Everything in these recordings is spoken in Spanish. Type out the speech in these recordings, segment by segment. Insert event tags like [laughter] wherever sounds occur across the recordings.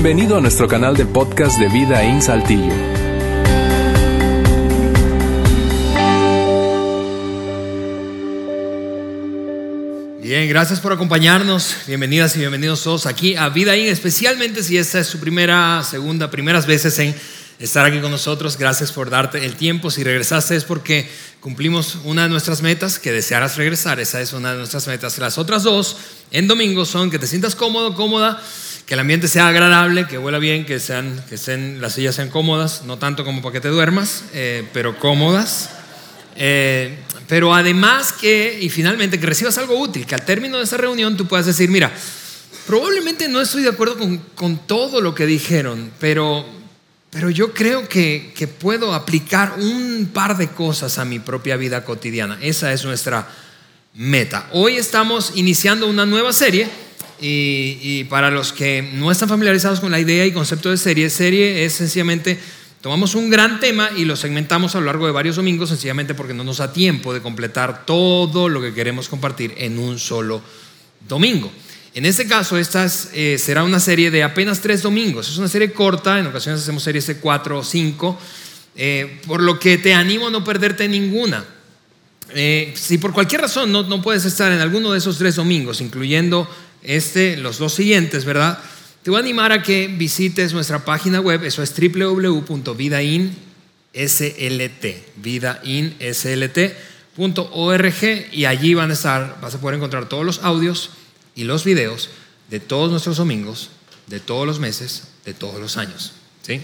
Bienvenido a nuestro canal de podcast de Vida en Saltillo. Bien, gracias por acompañarnos. Bienvenidas y bienvenidos todos aquí a Vida In, especialmente si esta es su primera, segunda, primeras veces en estar aquí con nosotros. Gracias por darte el tiempo. Si regresaste es porque cumplimos una de nuestras metas, que desearas regresar. Esa es una de nuestras metas. Las otras dos en domingo son que te sientas cómodo, cómoda, que el ambiente sea agradable, que huela bien, que, sean, que estén, las sillas sean cómodas, no tanto como para que te duermas, eh, pero cómodas. Eh, pero además que, y finalmente, que recibas algo útil, que al término de esa reunión tú puedas decir, mira, probablemente no estoy de acuerdo con, con todo lo que dijeron, pero, pero yo creo que, que, puedo aplicar un par de cosas a mi propia vida cotidiana. Esa es nuestra meta. Hoy estamos iniciando una nueva serie y, y para los que no están familiarizados con la idea y concepto de serie, serie es sencillamente Tomamos un gran tema y lo segmentamos a lo largo de varios domingos, sencillamente porque no nos da tiempo de completar todo lo que queremos compartir en un solo domingo. En este caso, esta eh, será una serie de apenas tres domingos. Es una serie corta, en ocasiones hacemos series de cuatro o cinco, eh, por lo que te animo a no perderte ninguna. Eh, si por cualquier razón no, no puedes estar en alguno de esos tres domingos, incluyendo este, los dos siguientes, ¿verdad? Te voy a animar a que visites nuestra página web, eso es www.vidainslt, vidainslt.org y allí van a estar, vas a poder encontrar todos los audios y los videos de todos nuestros domingos, de todos los meses, de todos los años. ¿sí?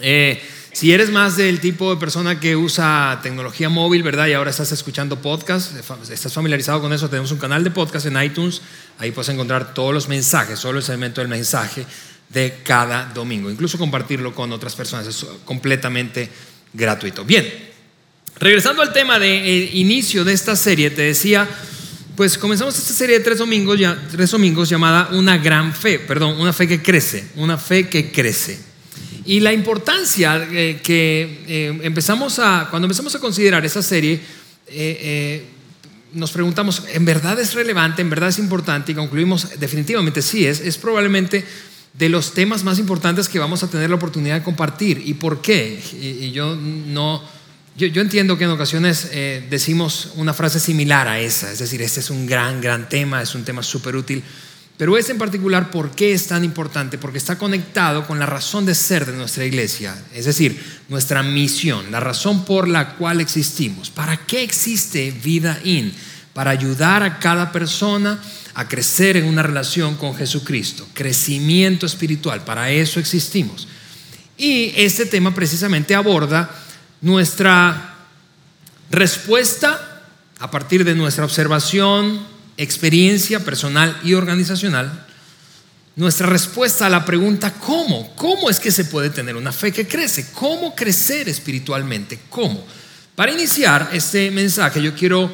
Eh, si eres más del tipo de persona que usa tecnología móvil, ¿verdad? Y ahora estás escuchando podcast, estás familiarizado con eso, tenemos un canal de podcast en iTunes, ahí puedes encontrar todos los mensajes, solo el segmento del mensaje de cada domingo, incluso compartirlo con otras personas, es completamente gratuito. Bien, regresando al tema de eh, inicio de esta serie, te decía, pues comenzamos esta serie de tres domingos, ya, tres domingos llamada Una gran fe, perdón, una fe que crece, una fe que crece. Y la importancia eh, que eh, empezamos a, cuando empezamos a considerar esa serie, eh, nos preguntamos, ¿en verdad es relevante? ¿En verdad es importante? Y concluimos, definitivamente sí, es, es probablemente de los temas más importantes que vamos a tener la oportunidad de compartir. ¿Y por qué? Y, yo no, yo, yo, entiendo que en ocasiones decimos una frase similar a esa, es decir, este es un gran, gran tema, es un tema súper útil. Pero este en particular, ¿por qué es tan importante? Porque está conectado con la razón de ser de nuestra iglesia, es decir, nuestra misión, la razón por la cual existimos. ¿Para qué existe Vida In? Para ayudar a cada persona a crecer en una relación con Jesucristo, crecimiento espiritual, para eso existimos. Y este tema precisamente aborda nuestra respuesta a partir de nuestra observación, experiencia personal y organizacional, nuestra respuesta a la pregunta ¿cómo? ¿Cómo es que se puede tener una fe que crece? ¿Cómo crecer espiritualmente? ¿Cómo? Para iniciar este mensaje yo quiero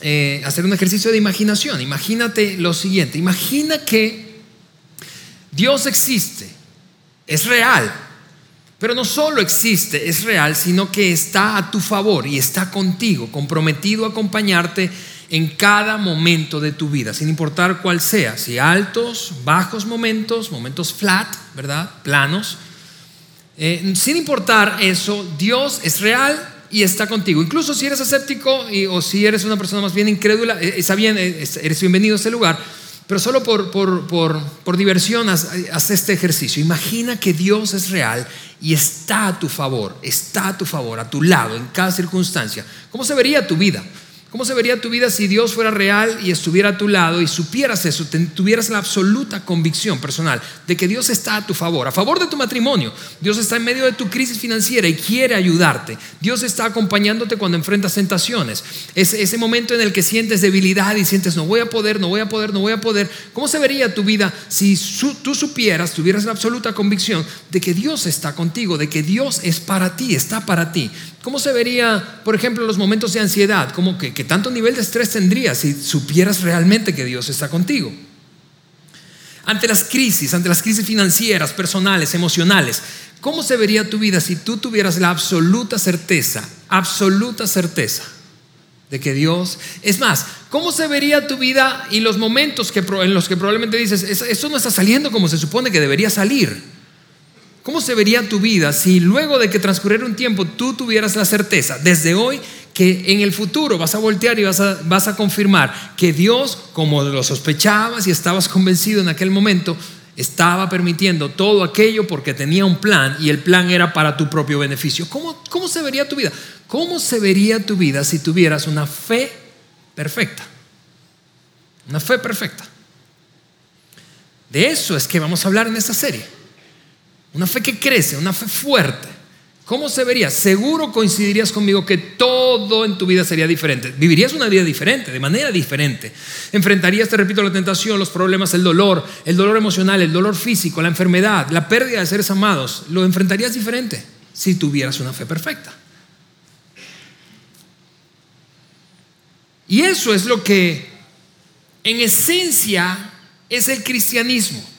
eh, hacer un ejercicio de imaginación. Imagínate lo siguiente, imagina que Dios existe, es real, pero no solo existe, es real, sino que está a tu favor y está contigo, comprometido a acompañarte en cada momento de tu vida, sin importar cuál sea, si altos, bajos momentos, momentos flat, ¿verdad? Planos. Eh, sin importar eso, Dios es real y está contigo. Incluso si eres escéptico o si eres una persona más bien incrédula, eh, está bien, eh, eres bienvenido a este lugar. Pero solo por, por, por, por diversión haz, haz este ejercicio. Imagina que Dios es real y está a tu favor, está a tu favor, a tu lado, en cada circunstancia. ¿Cómo se vería tu vida? ¿Cómo se vería tu vida si Dios fuera real y estuviera a tu lado y supieras eso, tuvieras la absoluta convicción personal de que Dios está a tu favor, a favor de tu matrimonio? Dios está en medio de tu crisis financiera y quiere ayudarte. Dios está acompañándote cuando enfrentas tentaciones. Ese, momento en el que sientes debilidad y sientes no voy a poder, no voy a poder, no voy a poder. ¿Cómo se vería tu vida si tú supieras, tuvieras la absoluta convicción de que Dios está contigo, de que Dios es para ti, está para ti? ¿Cómo se vería, por ejemplo, los momentos de ansiedad? ¿Cómo que, que tanto nivel de estrés tendrías si supieras realmente que Dios está contigo? Ante las crisis, ante las crisis financieras, personales, emocionales, ¿cómo se vería tu vida si tú tuvieras la absoluta certeza, absoluta certeza de que Dios... Es más, ¿cómo se vería tu vida y los momentos que, en los que probablemente dices, esto no está saliendo como se supone que debería salir? ¿Cómo se vería tu vida si luego de que transcurriera un tiempo tú tuvieras la certeza desde hoy que en el futuro vas a voltear y vas a, vas a confirmar que Dios, como lo sospechabas y estabas convencido en aquel momento, estaba permitiendo todo aquello porque tenía un plan y el plan era para tu propio beneficio. ¿Cómo, ¿Cómo se vería tu vida? ¿Cómo se vería tu vida si tuvieras una fe perfecta? Una fe perfecta. De eso es que vamos a hablar en esta serie. Una fe que crece, una fe fuerte. ¿Cómo se vería? Seguro coincidirías conmigo que todo en tu vida sería diferente. Vivirías una vida diferente, de manera diferente. Enfrentarías, te repito, la tentación, los problemas, el dolor, el dolor emocional, el dolor físico, la enfermedad, la pérdida de seres amados. Lo enfrentarías diferente si tuvieras una fe perfecta. Y eso es lo que en esencia es el cristianismo.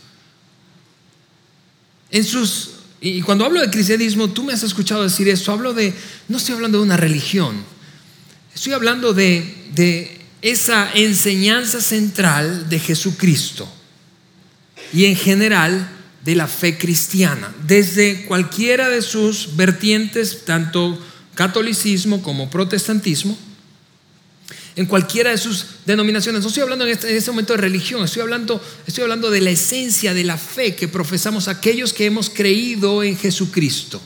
En sus y cuando hablo de cristianismo, tú me has escuchado decir eso, hablo de, no estoy hablando de una religión, estoy hablando de, de esa enseñanza central de Jesucristo y en general de la fe cristiana, desde cualquiera de sus vertientes, tanto catolicismo como protestantismo, en cualquiera de sus denominaciones. No estoy hablando en este, en este, momento de religión, estoy hablando, estoy hablando de la esencia de la fe que profesamos aquellos que hemos creído en Jesucristo.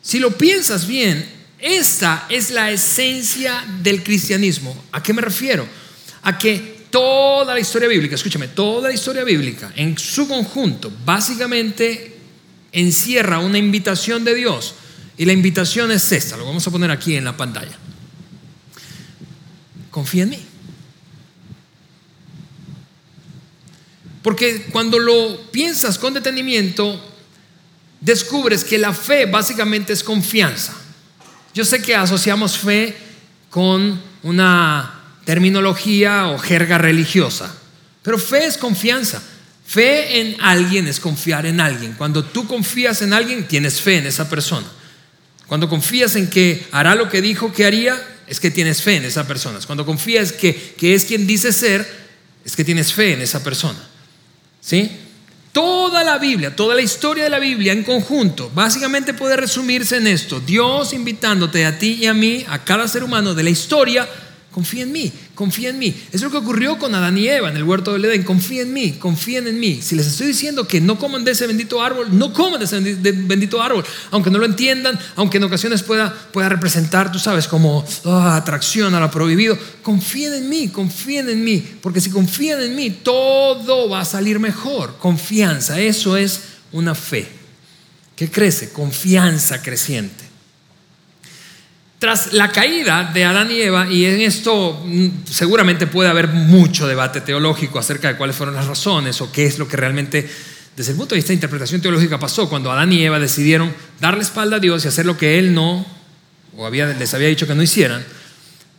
Si lo piensas bien, esta es la esencia del cristianismo. ¿A qué me refiero? A que toda la historia bíblica, escúchame, toda la historia bíblica en su conjunto básicamente encierra una invitación de Dios. Y la invitación es esta, lo vamos a poner aquí en la pantalla confía en mí. Porque cuando lo piensas con detenimiento, descubres que la fe básicamente es confianza. Yo sé que asociamos fe con una terminología o jerga religiosa, pero fe es confianza. Fe en alguien es confiar en alguien. Cuando tú confías en alguien, tienes fe en esa persona. Cuando confías en que hará lo que dijo que haría, es que tienes fe en esa persona. Cuando confías que, que es quien dice ser, es que tienes fe en esa persona. ¿Sí? Toda la Biblia, toda la historia de la Biblia en conjunto, básicamente puede resumirse en esto. Dios invitándote a ti y a mí, a cada ser humano de la historia, confía en mí, confía en mí. Es lo que ocurrió con Adán y Eva en el huerto del Edén. Confía en mí, confíen en mí. Si les estoy diciendo que no coman de ese bendito árbol, no coman de ese bendito árbol. Aunque no lo entiendan, aunque en ocasiones pueda, pueda representar, tú sabes, como ah, atracción a lo prohibido. Confíen en mí, confíen en mí. Porque si confían en mí, todo va a salir mejor. Confianza, eso es una fe. que crece? Confianza creciente tras la caída de Adán y Eva, y en esto mm, seguramente puede haber mucho debate teológico acerca de cuáles fueron las razones o qué es lo que realmente, desde el punto de vista de interpretación teológica, pasó cuando Adán y Eva decidieron darle espalda a Dios y hacer lo que Él no, o había, les había dicho que no hicieran.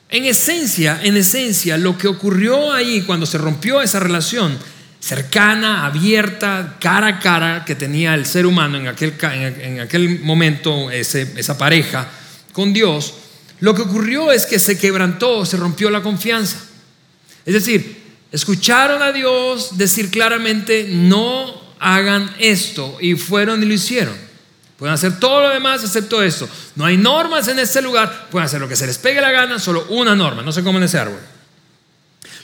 En esencia, en esencia, lo que ocurrió ahí cuando se rompió esa relación cercana, abierta, cara a cara que tenía el ser humano en aquel, en aquel momento, esa pareja, con Dios, lo que ocurrió es que se quebrantó, se rompió la confianza. Es decir, escucharon a Dios decir claramente, no hagan esto, y fueron y lo hicieron. Pueden hacer todo lo demás excepto esto. No hay normas en este lugar, pueden hacer lo que se les pegue la gana, solo una norma, no se comen ese árbol.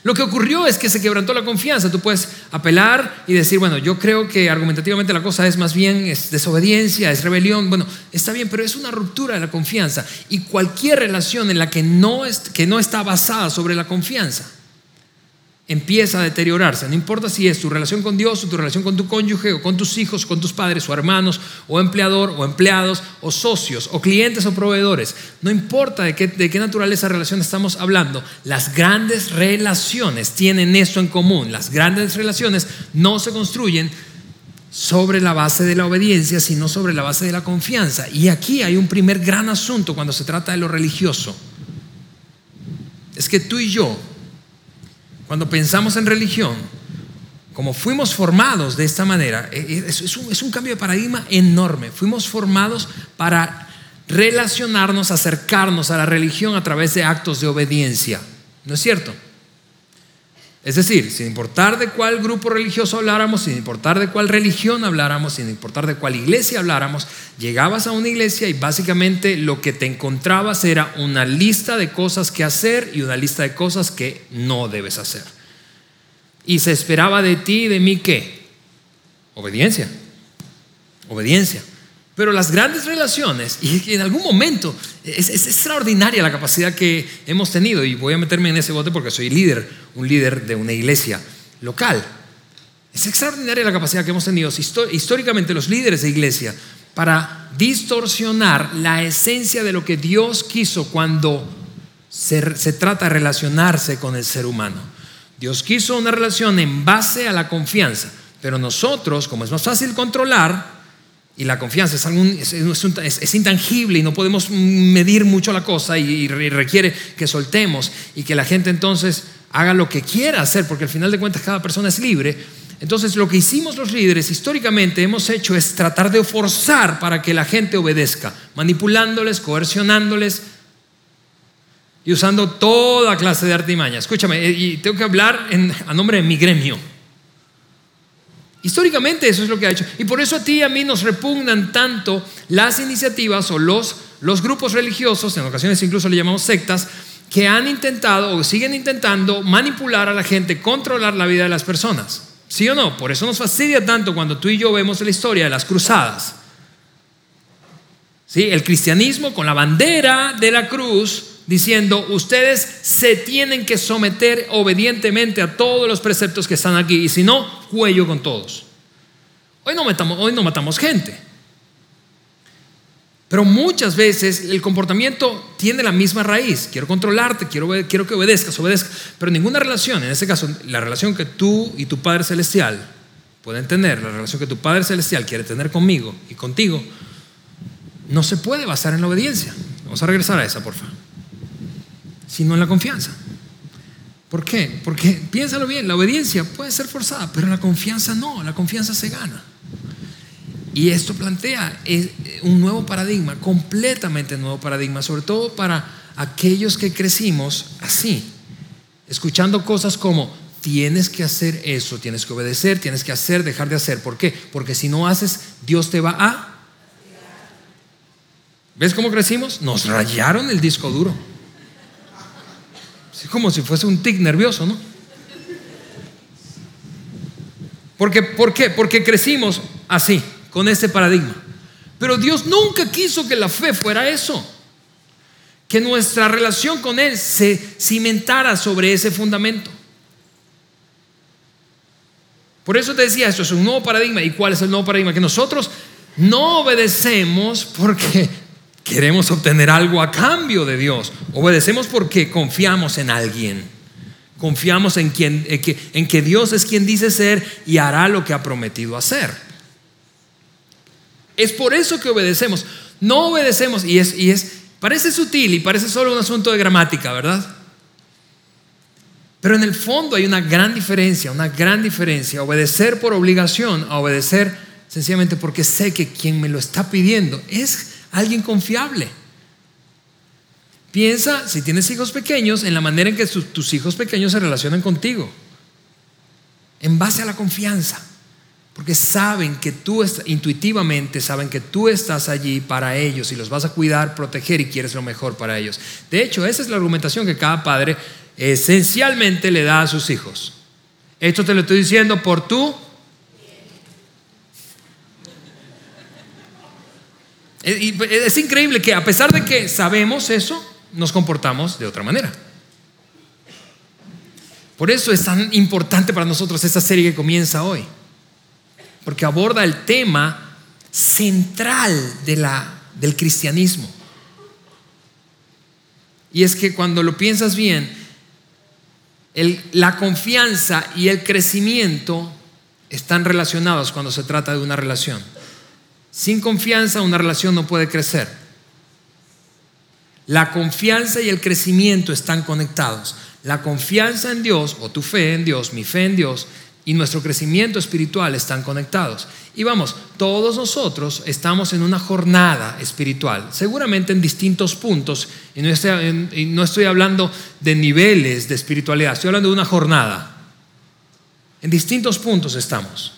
Lo que ocurrió es que se quebrantó la confianza. Tú puedes apelar y decir, bueno, yo creo que argumentativamente la cosa es más bien es desobediencia, es rebelión. Bueno, está bien, pero es una ruptura de la confianza. Y cualquier relación en la que no, que no está basada sobre la confianza empieza a deteriorarse. No importa si es tu relación con Dios o tu relación con tu cónyuge o con tus hijos, con tus padres o hermanos o empleador o empleados o socios o clientes o proveedores. No importa de qué, de qué naturaleza relación estamos hablando. Las grandes relaciones tienen esto en común. Las grandes relaciones no se construyen sobre la base de la obediencia, sino sobre la base de la confianza. Y aquí hay un primer gran asunto cuando se trata de lo religioso. Es que tú y yo cuando pensamos en religión, como fuimos formados de esta manera, eh, eh, es un, cambio de paradigma enorme. Fuimos formados para relacionarnos, acercarnos a la religión a través de actos de obediencia. ¿No es cierto? Es decir, sin importar de cuál grupo religioso habláramos, sin importar de cuál religión habláramos, sin importar de cuál iglesia habláramos, llegabas a una iglesia y básicamente lo que te encontrabas era una lista de cosas que hacer y una lista de cosas que no debes hacer. Y se esperaba de ti y de mí qué? Obediencia. Obediencia. Pero las grandes relaciones, y en algún momento, es, extraordinaria la capacidad que hemos tenido, y voy a meterme en ese bote porque soy líder, un líder de una iglesia local. Es extraordinaria la capacidad que hemos tenido históricamente los líderes de iglesia para distorsionar la esencia de lo que Dios quiso cuando se, se trata de relacionarse con el ser humano. Dios quiso una relación en base a la confianza, pero nosotros, como es más fácil controlar, y la confianza es, intangible y no podemos medir mucho la cosa y, requiere que soltemos y que la gente entonces haga lo que quiera hacer, porque al final de cuentas cada persona es libre. Entonces lo que hicimos los líderes históricamente hemos hecho es tratar de forzar para que la gente obedezca, manipulándoles, coercionándoles y usando toda clase de artimaña. Escúchame, eh, y tengo que hablar a nombre de mi gremio. Históricamente eso es lo que ha hecho. Y por eso a ti y a mí nos repugnan tanto las iniciativas o los, los grupos religiosos, en ocasiones incluso le llamamos sectas, que han intentado o siguen intentando manipular a la gente, controlar la vida de las personas. ¿Sí o no? Por eso nos fastidia tanto cuando tú y yo vemos la historia de las cruzadas. ¿Sí? El cristianismo con la bandera de la cruz diciendo, ustedes se tienen que someter obedientemente a todos los preceptos que están aquí, y si no, cuello con todos. Hoy no matamos, hoy no matamos gente. Pero muchas veces el comportamiento tiene la misma raíz. Quiero controlarte, quiero, quiero que obedezcas, obedezcas. Pero ninguna relación, en este caso, la relación que tú y tu Padre Celestial pueden tener, la relación que tu Padre Celestial quiere tener conmigo y contigo, no se puede basar en la obediencia. Vamos a regresar a esa, por favor sino en la confianza. ¿Por qué? Porque piénsalo bien, la obediencia puede ser forzada, pero la confianza no, la confianza se gana. Y esto plantea eh, un nuevo paradigma, completamente nuevo paradigma, sobre todo para aquellos que crecimos así, escuchando cosas como tienes que hacer eso, tienes que obedecer, tienes que hacer, dejar de hacer. ¿Por qué? Porque si no haces, Dios te va a... ¿Ves cómo crecimos? Nos rayaron el disco duro. Es como si fuese un tic nervioso, ¿no? Porque, ¿Por qué? Porque crecimos así, con ese paradigma. Pero Dios nunca quiso que la fe fuera eso. Que nuestra relación con Él se cimentara sobre ese fundamento. Por eso te decía, esto es un nuevo paradigma. ¿Y cuál es el nuevo paradigma? Que nosotros no obedecemos porque Queremos obtener algo a cambio de Dios. Obedecemos porque confiamos en alguien. Confiamos en, quien, en, que, Dios es quien dice ser y hará lo que ha prometido hacer. Es por eso que obedecemos. No obedecemos y es, y es, parece sutil y parece solo un asunto de gramática, ¿verdad? Pero en el fondo hay una gran diferencia, una gran diferencia. Obedecer por obligación a obedecer sencillamente porque sé que quien me lo está pidiendo es alguien confiable. Piensa, si tienes hijos pequeños, en la manera en que tus hijos pequeños se relacionan contigo. En base a la confianza. Porque saben que tú, intuitivamente, saben que tú estás allí para ellos y los vas a cuidar, proteger y quieres lo mejor para ellos. De hecho, esa es la argumentación que cada padre esencialmente le da a sus hijos. Esto te lo estoy diciendo por tú Es increíble que a pesar de que sabemos eso, nos comportamos de otra manera. Por eso es tan importante para nosotros esta serie que comienza hoy, porque aborda el tema central de la, del cristianismo. Y es que cuando lo piensas bien, la confianza y el crecimiento están relacionados cuando se trata de una relación. Sin confianza una relación no puede crecer. La confianza y el crecimiento están conectados. La confianza en Dios, o tu fe en Dios, mi fe en Dios, y nuestro crecimiento espiritual están conectados. Y vamos, todos nosotros estamos en una jornada espiritual, seguramente en distintos puntos, y no estoy, hablando de niveles de espiritualidad, estoy hablando de una jornada. En distintos puntos estamos,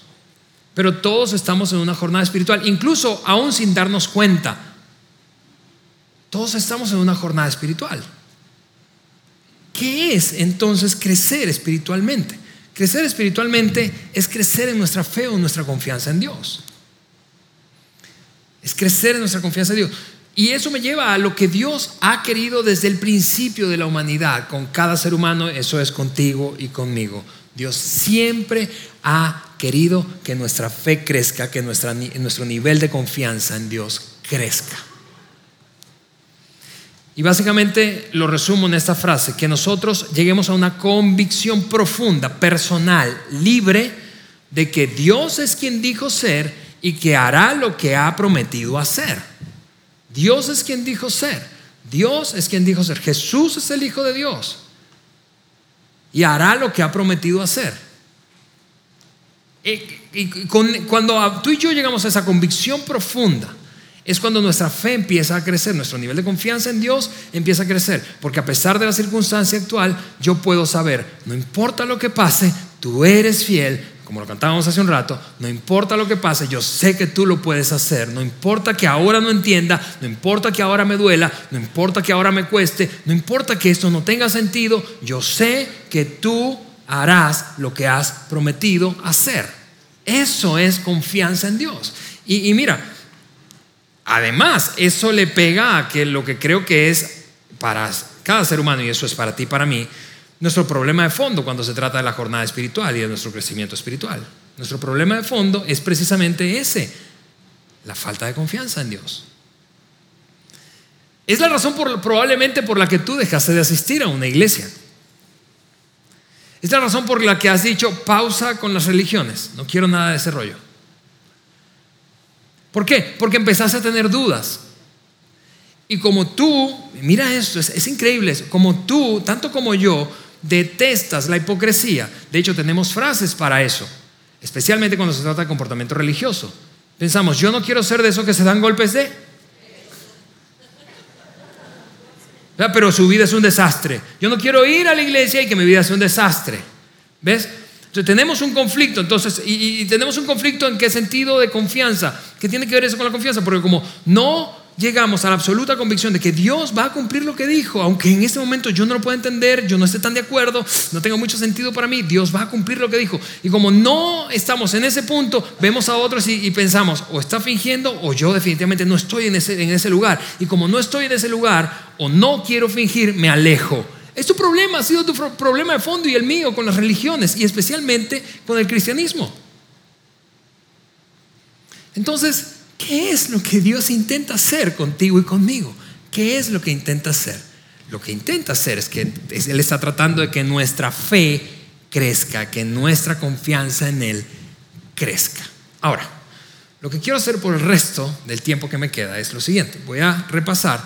pero todos estamos en una jornada espiritual, incluso aún sin darnos cuenta. Todos estamos en una jornada espiritual. ¿Qué es entonces crecer espiritualmente? Crecer espiritualmente es crecer en nuestra fe o en nuestra confianza en Dios. Es crecer en nuestra confianza en Dios. Y eso me lleva a lo que Dios ha querido desde el principio de la humanidad con cada ser humano, eso es contigo y conmigo. Dios siempre ha querido que nuestra fe crezca, que nuestro nivel de confianza en Dios crezca. Y básicamente lo resumo en esta frase, que nosotros lleguemos a una convicción profunda, personal, libre, de que Dios es quien dijo ser y que hará lo que ha prometido hacer. Dios es quien dijo ser. Dios es quien dijo ser. Jesús es el Hijo de Dios. Y hará lo que ha prometido hacer. Y, cuando tú y yo llegamos a esa convicción profunda, es cuando nuestra fe empieza a crecer, nuestro nivel de confianza en Dios empieza a crecer, porque a pesar de la circunstancia actual, yo puedo saber, no importa lo que pase, tú eres fiel, como lo cantábamos hace un rato, no importa lo que pase, yo sé que tú lo puedes hacer, no importa que ahora no entienda, no importa que ahora me duela, no importa que ahora me cueste, no importa que esto no tenga sentido, yo sé que tú harás lo que has prometido hacer. Eso es confianza en Dios. Y, mira, Además, eso le pega a que lo que creo que es para cada ser humano, y eso es para ti y para mí, nuestro problema de fondo cuando se trata de la jornada espiritual y de nuestro crecimiento espiritual. Nuestro problema de fondo es precisamente ese, la falta de confianza en Dios. Es la razón probablemente por la que tú dejaste de asistir a una iglesia. Es la razón por la que has dicho pausa con las religiones. No quiero nada de ese rollo. ¿Por qué? Porque empezaste a tener dudas. Y como tú, mira esto, es, increíble, como tú, tanto como yo, detestas la hipocresía. De hecho, tenemos frases para eso, especialmente cuando se trata de comportamiento religioso. Pensamos, yo no quiero ser de esos que se dan golpes de... Pero su vida es un desastre. Yo no quiero ir a la iglesia y que mi vida sea un desastre. ¿Ves? Entonces tenemos un conflicto, entonces, y, tenemos un conflicto en qué sentido de confianza. ¿Qué tiene que ver eso con la confianza? Porque como no llegamos a la absoluta convicción de que Dios va a cumplir lo que dijo, aunque en este momento yo no lo pueda entender, yo no esté tan de acuerdo, no tenga mucho sentido para mí, Dios va a cumplir lo que dijo. Y como no estamos en ese punto, vemos a otros y, pensamos, o está fingiendo o yo definitivamente no estoy en ese, en ese lugar. Y como no estoy en ese lugar o no quiero fingir, me alejo. Es tu problema, ha sido tu problema de fondo y el mío con las religiones y especialmente con el cristianismo. Entonces, ¿qué es lo que Dios intenta hacer contigo y conmigo? ¿Qué es lo que intenta hacer? Lo que intenta hacer es que Él está tratando de que nuestra fe crezca, que nuestra confianza en Él crezca. Ahora, lo que quiero hacer por el resto del tiempo que me queda es lo siguiente. Voy a repasar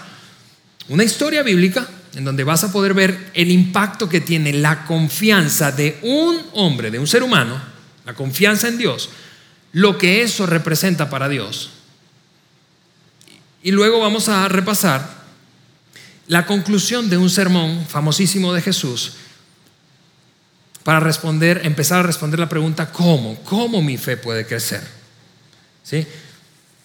una historia bíblica en donde vas a poder ver el impacto que tiene la confianza de un hombre, de un ser humano, la confianza en Dios, lo que eso representa para Dios. Y luego vamos a repasar la conclusión de un sermón famosísimo de Jesús para responder, empezar a responder la pregunta ¿cómo? ¿Cómo mi fe puede crecer? ¿Sí?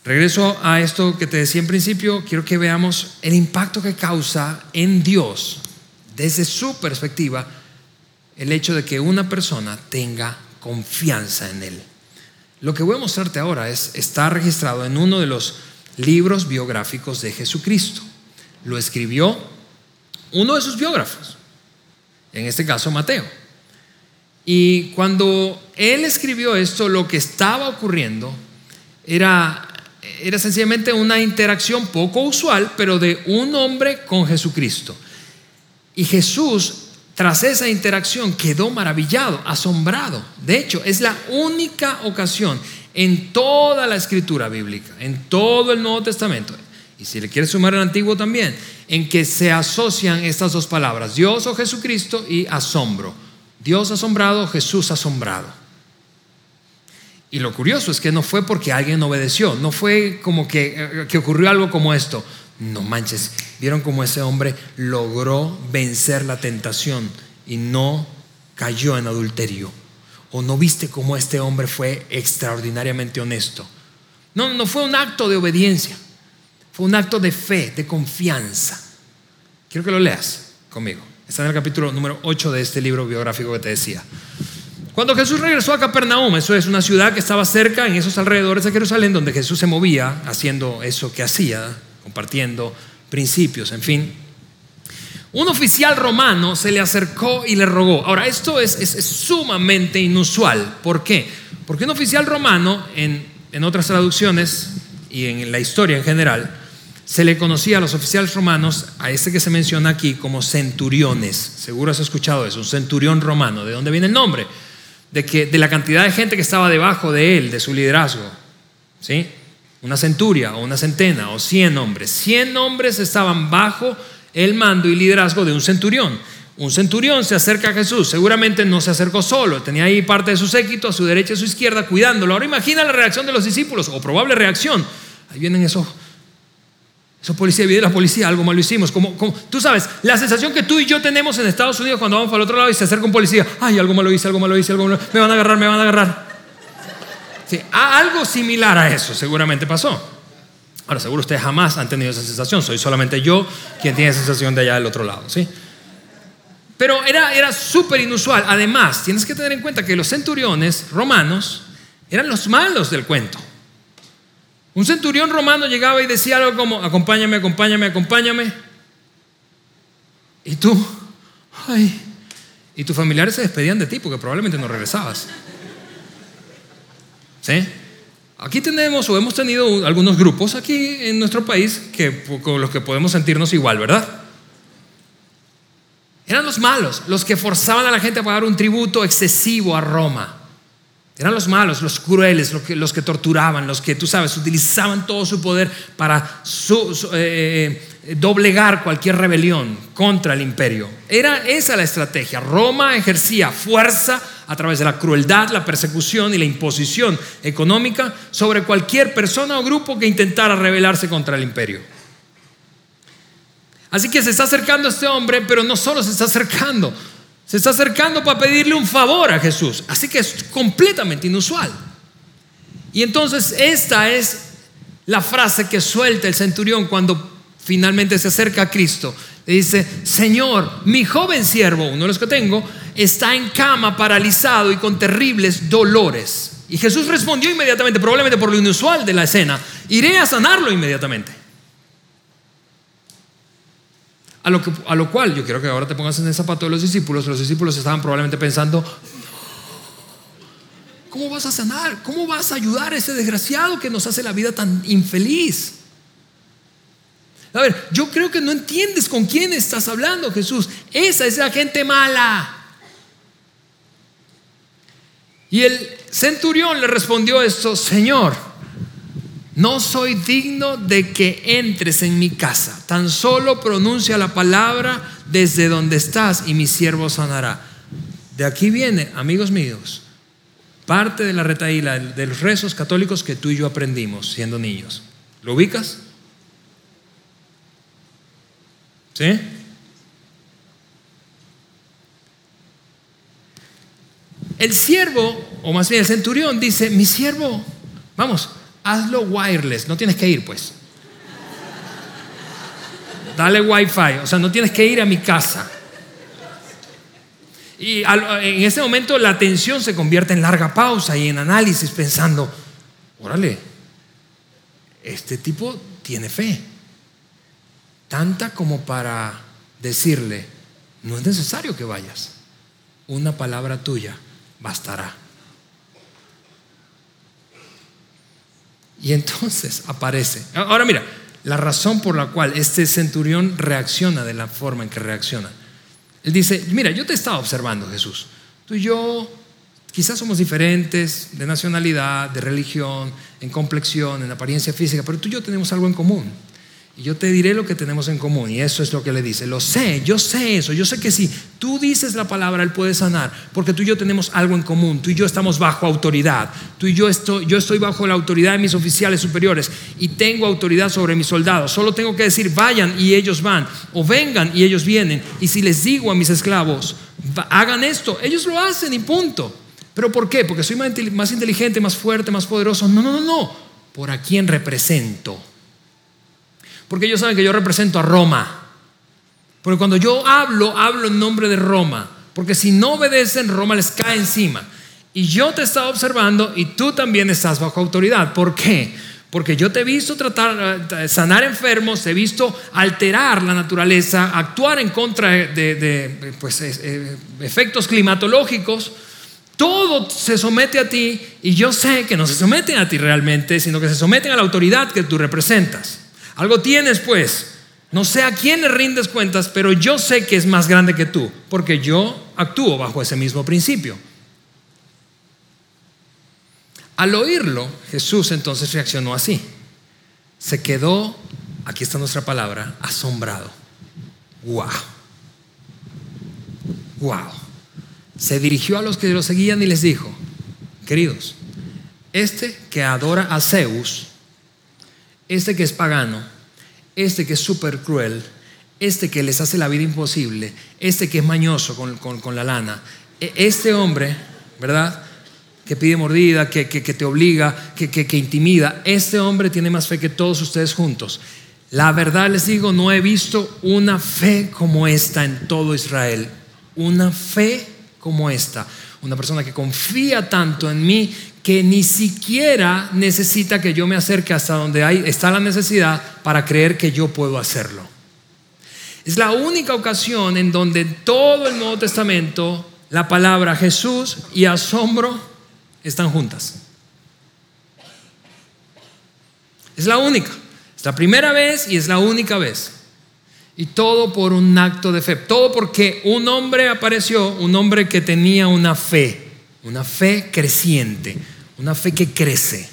Regreso a esto que te decía en principio, quiero que veamos el impacto que causa en Dios, desde su perspectiva, el hecho de que una persona tenga confianza en Él. Lo que voy a mostrarte ahora es, está registrado en uno de los libros biográficos de Jesucristo. Lo escribió uno de sus biógrafos, en este caso Mateo. Y cuando él escribió esto, lo que estaba ocurriendo era era sencillamente una interacción poco usual, pero de un hombre con Jesucristo. Y Jesús, tras esa interacción, quedó maravillado, asombrado. De hecho, es la única ocasión en toda la escritura bíblica, en todo el Nuevo Testamento, y si le quieres sumar el Antiguo también, en que se asocian estas dos palabras, Dios o Jesucristo y asombro. Dios asombrado, Jesús asombrado. Y lo curioso es que no fue porque alguien obedeció, no fue como que, eh, que ocurrió algo como esto. No manches, vieron cómo ese hombre logró vencer la tentación y no cayó en adulterio. O no viste cómo este hombre fue extraordinariamente honesto. No, no fue un acto de obediencia, fue un acto de fe, de confianza. Quiero que lo leas conmigo. Está en el capítulo número 8 de este libro biográfico que te decía. Cuando Jesús regresó a Capernaum, eso es una ciudad que estaba cerca, en esos alrededores de Jerusalén, donde Jesús se movía haciendo eso que hacía, compartiendo principios, en fin. Un oficial romano se le acercó y le rogó. Ahora, esto es, sumamente inusual. ¿Por qué? Porque un oficial romano, en, otras traducciones y en la historia en general, se le conocía a los oficiales romanos, a este que se menciona aquí, como centuriones. Seguro has escuchado eso, un centurión romano. ¿De dónde viene el nombre? De, que, de la cantidad de gente que estaba debajo de él, de su liderazgo. ¿Sí? Una centuria o una centena o cien hombres. Cien hombres estaban bajo el mando y liderazgo de un centurión. Un centurión se acerca a Jesús, seguramente no se acercó solo, tenía ahí parte de su séquito a su derecha y a su izquierda cuidándolo. Ahora imagina la reacción de los discípulos, o probable reacción. Ahí vienen esos eso policía, viene la policía, algo mal lo hicimos. Como, como, tú sabes, la sensación que tú y yo tenemos en Estados Unidos cuando vamos para el otro lado y se acerca un policía, ay, algo malo hice, algo malo hice, algo malo, me van a agarrar, me van a agarrar. Sí, algo similar a eso seguramente pasó. Ahora, seguro ustedes jamás han tenido esa sensación, soy solamente yo quien tiene esa sensación de allá del otro lado, ¿sí? Pero era, era súper inusual. Además, tienes que tener en cuenta que los centuriones romanos eran los malos del cuento. Un centurión romano llegaba y decía algo como, acompáñame, acompáñame, acompáñame. Y tú, ay, y tus familiares se despedían de ti porque probablemente no regresabas. ¿Sí? Aquí tenemos o hemos tenido algunos grupos aquí en nuestro país que, con los que podemos sentirnos igual, ¿verdad? Eran los malos, los que forzaban a la gente a pagar un tributo excesivo a Roma. Eran los malos, los crueles, los que, torturaban, los que, tú sabes, utilizaban todo su poder para eh, eh, doblegar cualquier rebelión contra el imperio. Era esa la estrategia. Roma ejercía fuerza a través de la crueldad, la persecución y la imposición económica sobre cualquier persona o grupo que intentara rebelarse contra el imperio. Así que se está acercando este hombre, pero no solo se está acercando, se está acercando para pedirle un favor a Jesús. Así que es completamente inusual. Y entonces esta es la frase que suelta el centurión cuando finalmente se acerca a Cristo. Dice, Señor, mi joven siervo, uno de los que tengo, está en cama paralizado y con terribles dolores. Y Jesús respondió inmediatamente, probablemente por lo inusual de la escena, iré a sanarlo inmediatamente. A lo, a lo cual yo quiero que ahora te pongas en el zapato de los discípulos. Los discípulos estaban probablemente pensando, ¿cómo vas a sanar? ¿Cómo vas a ayudar a ese desgraciado que nos hace la vida tan infeliz? A ver, yo creo que no entiendes con quién estás hablando, Jesús. Esa es la gente mala. Y el centurión le respondió esto, Señor, no soy digno de que entres en mi casa. Tan solo pronuncia la palabra desde donde estás y mi siervo sanará. De aquí viene, amigos míos, parte de la retaíla de los rezos católicos que tú y yo aprendimos siendo niños. ¿Lo ubicas? El siervo, o más bien el centurión, dice, mi siervo, vamos, hazlo wireless, no tienes que ir pues. Dale wifi, o sea, no tienes que ir a mi casa. Y en ese momento la atención se convierte en larga pausa y en análisis pensando, órale, este tipo tiene fe, tanta como para decirle, no es necesario que vayas, una palabra tuya bastará. Y entonces [laughs] aparece. Ahora mira, la razón por la cual este centurión reacciona de la forma en que reacciona. Él dice, mira, yo te estaba observando, Jesús. Tú y yo quizás somos diferentes de nacionalidad, de religión, en complexión, en apariencia física, pero tú y yo tenemos algo en común. Y yo te diré lo que tenemos en común. Y eso es lo que le dice. Lo sé, yo sé eso. Yo sé que si tú dices la palabra, Él puede sanar. Porque tú y yo tenemos algo en común. Tú y yo estamos bajo autoridad. Tú y yo estoy, yo estoy bajo la autoridad de mis oficiales superiores. Y tengo autoridad sobre mis soldados. Solo tengo que decir, vayan y ellos van. O vengan y ellos vienen. Y si les digo a mis esclavos, hagan esto, ellos lo hacen y punto. ¿Pero por qué? Porque soy más inteligente, más fuerte, más poderoso. No, no, no, no. Por a quién represento porque ellos saben que yo represento a Roma. Porque cuando yo hablo, hablo en nombre de Roma. Porque si no obedecen, Roma les cae encima. Y yo te estaba observando y tú también estás bajo autoridad. ¿Por qué? Porque yo te he visto tratar, eh, sanar enfermos, he visto alterar la naturaleza, actuar en contra de, pues, eh, efectos climatológicos. Todo se somete a ti y yo sé que no se someten a ti realmente, sino que se someten a la autoridad que tú representas. Algo tienes pues. No sé a quién le rindes cuentas, pero yo sé que es más grande que tú, porque yo actúo bajo ese mismo principio. Al oírlo, Jesús entonces reaccionó así. Se quedó, aquí está nuestra palabra, asombrado. ¡Wow! ¡Wow! Se dirigió a los que lo seguían y les dijo, queridos, este que adora a Zeus, este que es pagano, este que es súper cruel, este que les hace la vida imposible, este que es mañoso con, la lana, e, este hombre, ¿verdad? Que pide mordida, que, te obliga, que, que intimida, este hombre tiene más fe que todos ustedes juntos. La verdad les digo, no he visto una fe como esta en todo Israel. Una fe como esta. Una persona que confía tanto en mí que ni siquiera necesita que yo me acerque hasta donde hay, está la necesidad para creer que yo puedo hacerlo. Es la única ocasión en donde en todo el Nuevo Testamento la palabra Jesús y asombro están juntas. Es la única. Es la primera vez y es la única vez. Y todo por un acto de fe. Todo porque un hombre apareció, un hombre que tenía una fe una fe creciente, una fe que crece.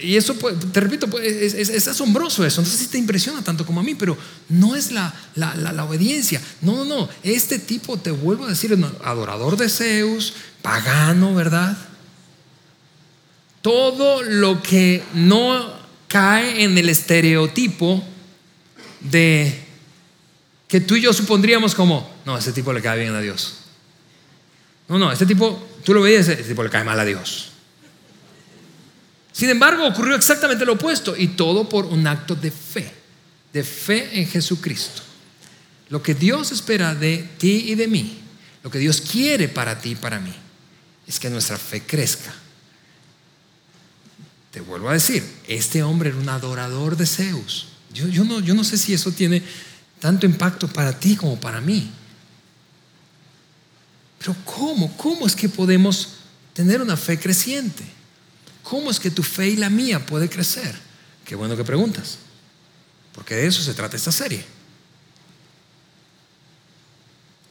Y eso, te repito, es, asombroso eso. No sé si te impresiona tanto como a mí, pero no es la, la, obediencia. No, no, no. Este tipo, te vuelvo a decir, adorador de Zeus, pagano, ¿verdad? Todo lo que no cae en el estereotipo de que tú y yo supondríamos como, no, ese tipo le cae bien a Dios. No, no, este tipo, tú lo veías, este tipo le cae mal a Dios. Sin embargo, ocurrió exactamente lo opuesto y todo por un acto de fe, de fe en Jesucristo. Lo que Dios espera de ti y de mí, lo que Dios quiere para ti y para mí, es que nuestra fe crezca. Te vuelvo a decir, este hombre era un adorador de Zeus. Yo, no, yo no sé si eso tiene tanto impacto para ti como para mí. Pero ¿cómo? ¿Cómo es que podemos tener una fe creciente? ¿Cómo es que tu fe y la mía puede crecer? Qué bueno que preguntas, porque de eso se trata esta serie.